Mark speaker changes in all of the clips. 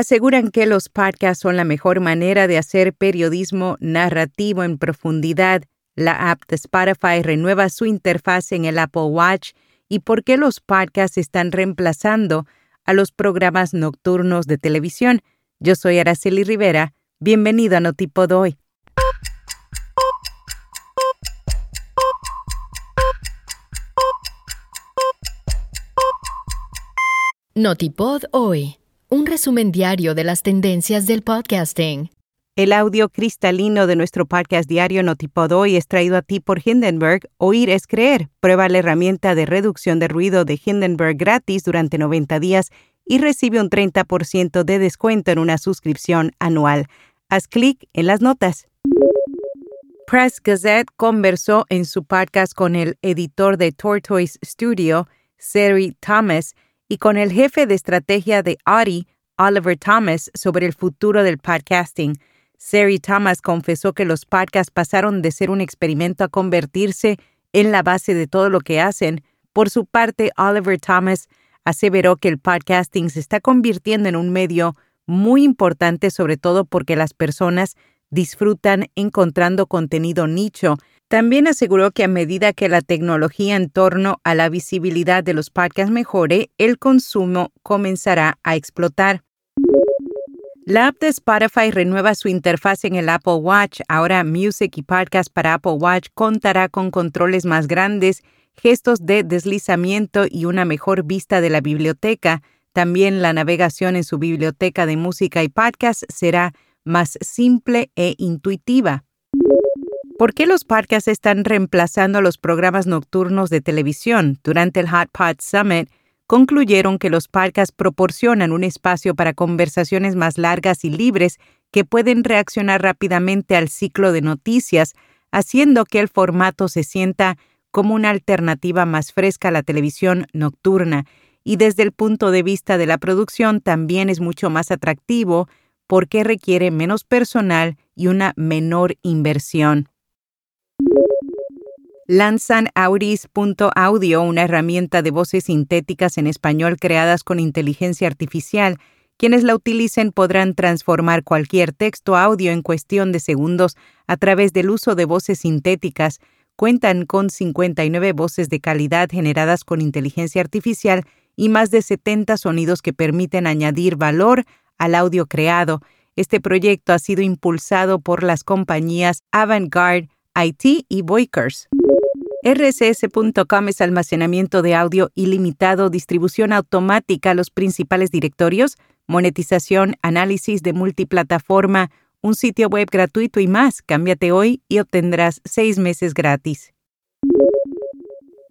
Speaker 1: aseguran que los podcasts son la mejor manera de hacer periodismo narrativo en profundidad. La app de Spotify renueva su interfaz en el Apple Watch y por qué los podcasts están reemplazando a los programas nocturnos de televisión. Yo soy Araceli Rivera. Bienvenido a Notipod hoy.
Speaker 2: Notipod hoy, un resumen diario de las tendencias del podcasting.
Speaker 1: El audio cristalino de nuestro podcast diario Notipod hoy es traído a ti por Hindenburg. Oír es creer. Prueba la herramienta de reducción de ruido de Hindenburg gratis durante 90 días y recibe un 30% de descuento en una suscripción anual. Haz clic en las notas. Press Gazette conversó en su podcast con el editor de Tortoise Studio, Sari Thomas, y con el jefe de estrategia de Audi, Oliver Thomas, sobre el futuro del podcasting. Sari Thomas confesó que los podcasts pasaron de ser un experimento a convertirse en la base de todo lo que hacen. Por su parte, Oliver Thomas aseveró que el podcasting se está convirtiendo en un medio muy importante, sobre todo porque las personas disfrutan encontrando contenido nicho también aseguró que a medida que la tecnología en torno a la visibilidad de los podcasts mejore, el consumo comenzará a explotar. La app de Spotify renueva su interfaz en el Apple Watch. Ahora Music y Podcast para Apple Watch contará con controles más grandes, gestos de deslizamiento y una mejor vista de la biblioteca. También la navegación en su biblioteca de música y podcast será más simple e intuitiva. ¿Por qué los podcasts están reemplazando a los programas nocturnos de televisión? Durante el Hot Pod Summit, concluyeron que los podcasts proporcionan un espacio para conversaciones más largas y libres que pueden reaccionar rápidamente al ciclo de noticias, haciendo que el formato se sienta como una alternativa más fresca a la televisión nocturna. Y desde el punto de vista de la producción también es mucho más atractivo porque requiere menos personal y una menor inversión lanzan Auris.audio, una herramienta de voces sintéticas en español creadas con inteligencia artificial. Quienes la utilicen podrán transformar cualquier texto audio en cuestión de segundos a través del uso de voces sintéticas. Cuentan con 59 voces de calidad generadas con inteligencia artificial y más de 70 sonidos que permiten añadir valor al audio creado. Este proyecto ha sido impulsado por las compañías Avantgarde, IT y Voikers. RSS.com es almacenamiento de audio ilimitado, distribución automática a los principales directorios, monetización, análisis de multiplataforma, un sitio web gratuito y más. Cámbiate hoy y obtendrás seis meses gratis.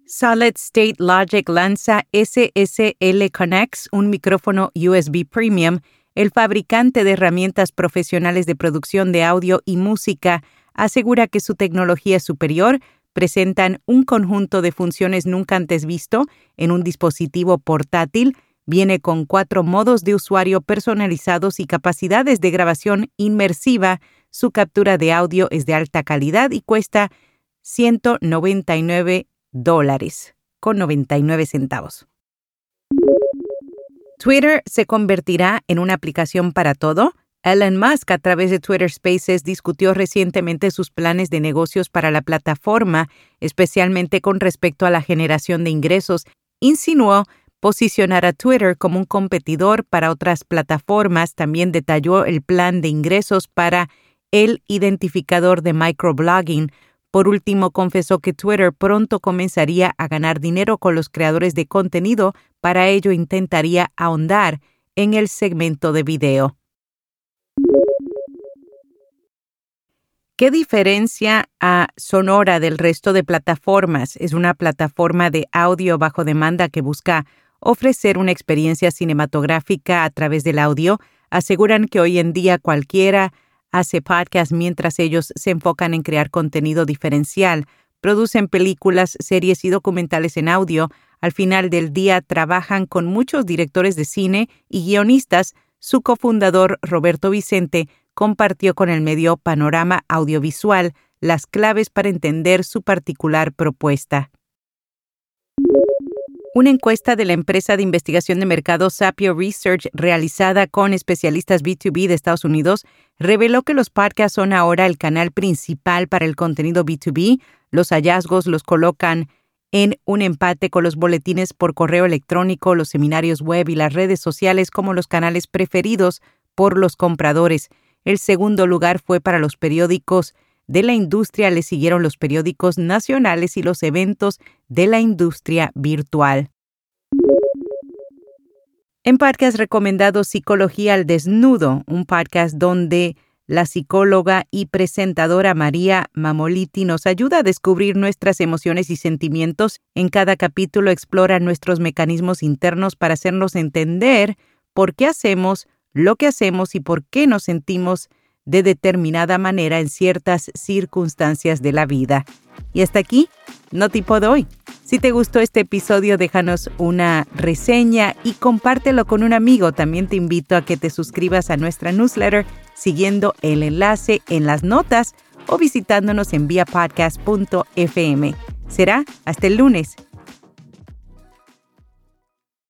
Speaker 1: Solid State Logic lanza SSL Connects, un micrófono USB Premium. El fabricante de herramientas profesionales de producción de audio y música asegura que su tecnología es superior presentan un conjunto de funciones nunca antes visto en un dispositivo portátil, viene con cuatro modos de usuario personalizados y capacidades de grabación inmersiva, su captura de audio es de alta calidad y cuesta 199 dólares con 99 centavos. Twitter se convertirá en una aplicación para todo. Elon Musk, a través de Twitter Spaces, discutió recientemente sus planes de negocios para la plataforma, especialmente con respecto a la generación de ingresos. Insinuó posicionar a Twitter como un competidor para otras plataformas. También detalló el plan de ingresos para el identificador de microblogging. Por último, confesó que Twitter pronto comenzaría a ganar dinero con los creadores de contenido. Para ello, intentaría ahondar en el segmento de video. ¿Qué diferencia a Sonora del resto de plataformas? Es una plataforma de audio bajo demanda que busca ofrecer una experiencia cinematográfica a través del audio. Aseguran que hoy en día cualquiera hace podcast mientras ellos se enfocan en crear contenido diferencial. Producen películas, series y documentales en audio. Al final del día trabajan con muchos directores de cine y guionistas. Su cofundador, Roberto Vicente, compartió con el medio Panorama Audiovisual las claves para entender su particular propuesta. Una encuesta de la empresa de investigación de mercado Sapio Research realizada con especialistas B2B de Estados Unidos reveló que los podcasts son ahora el canal principal para el contenido B2B. Los hallazgos los colocan en un empate con los boletines por correo electrónico, los seminarios web y las redes sociales como los canales preferidos por los compradores. El segundo lugar fue para los periódicos de la industria le siguieron los periódicos nacionales y los eventos de la industria virtual. En podcast recomendado Psicología al Desnudo, un podcast donde la psicóloga y presentadora María Mamoliti nos ayuda a descubrir nuestras emociones y sentimientos. En cada capítulo explora nuestros mecanismos internos para hacernos entender por qué hacemos lo que hacemos y por qué nos sentimos de determinada manera en ciertas circunstancias de la vida. Y hasta aquí, no tipo de hoy. Si te gustó este episodio, déjanos una reseña y compártelo con un amigo. También te invito a que te suscribas a nuestra newsletter siguiendo el enlace en las notas o visitándonos en viapodcast.fm. Será hasta el lunes.